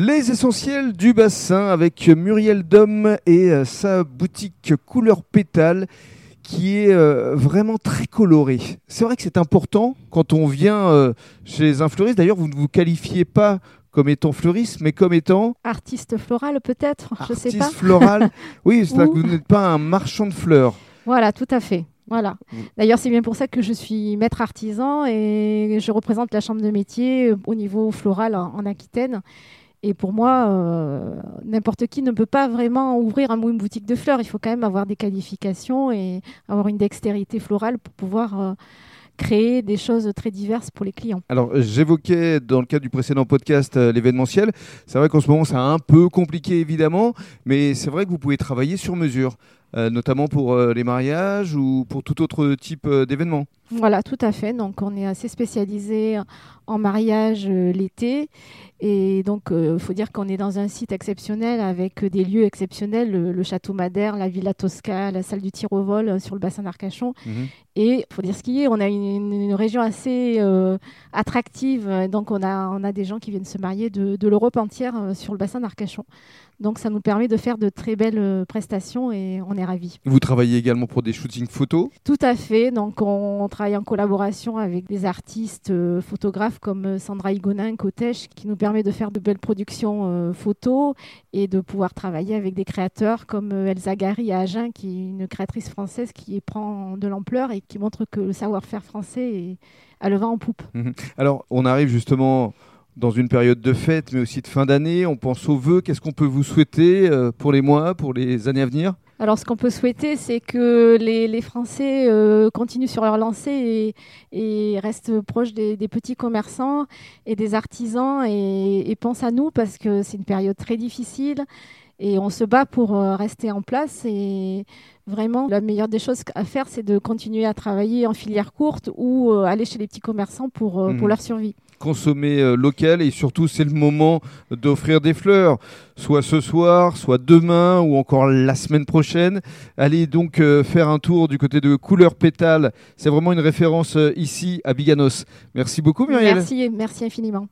Les essentiels du bassin avec Muriel Dom et euh, sa boutique couleur pétale qui est euh, vraiment très colorée. C'est vrai que c'est important quand on vient euh, chez un fleuriste. D'ailleurs, vous ne vous qualifiez pas comme étant fleuriste, mais comme étant Artiste floral peut-être, je sais artiste pas. floral. Oui, c'est Ou- que vous n'êtes pas un marchand de fleurs. Voilà, tout à fait. Voilà. Mm. D'ailleurs, c'est bien pour ça que je suis maître artisan et je représente la chambre de métier au niveau floral en Aquitaine. Et pour moi, euh, n'importe qui ne peut pas vraiment ouvrir un, une boutique de fleurs. Il faut quand même avoir des qualifications et avoir une dextérité florale pour pouvoir euh, créer des choses très diverses pour les clients. Alors, j'évoquais dans le cadre du précédent podcast euh, l'événementiel. C'est vrai qu'en ce moment, c'est un peu compliqué, évidemment, mais c'est vrai que vous pouvez travailler sur mesure, euh, notamment pour euh, les mariages ou pour tout autre type euh, d'événement. Voilà, tout à fait. Donc, on est assez spécialisé en mariage euh, l'été. Et donc, il faut dire qu'on est dans un site exceptionnel avec des lieux exceptionnels, le, le château Madère, la Villa Tosca, la salle du tir au vol sur le bassin d'Arcachon. Et il faut dire ce qui est, on a une, une région assez attractive. Donc, on a, on a des gens qui viennent se marier de, de l'Europe entière sur le bassin d'Arcachon. Donc, ça nous permet de faire de très belles prestations et on est ravis. Vous travaillez également pour des shootings photos. Tout à fait. Donc, on travaille en collaboration avec des artistes euh, photographes comme euh, Sandra Higonin, Cotèche, qui nous permet de faire de belles productions euh, photos et de pouvoir travailler avec des créateurs comme euh, Elsa Gary à Agen, qui est une créatrice française qui prend de l'ampleur et qui montre que le savoir-faire français est à le vent en poupe. Alors, on arrive justement dans une période de fête, mais aussi de fin d'année. On pense aux vœux. Qu'est-ce qu'on peut vous souhaiter pour les mois, pour les années à venir? Alors, ce qu'on peut souhaiter, c'est que les, les Français euh, continuent sur leur lancée et, et restent proches des, des petits commerçants et des artisans et, et pensent à nous parce que c'est une période très difficile et on se bat pour euh, rester en place. Et vraiment, la meilleure des choses à faire, c'est de continuer à travailler en filière courte ou euh, aller chez les petits commerçants pour, euh, Mhm. pour leur survie. consommer local et surtout c'est le moment d'offrir des fleurs, soit ce soir, soit demain ou encore la semaine prochaine. Allez donc faire un tour du côté de Couleur Pétale, c'est vraiment une référence ici à Biganos. Merci beaucoup Muriel. Merci, merci infiniment.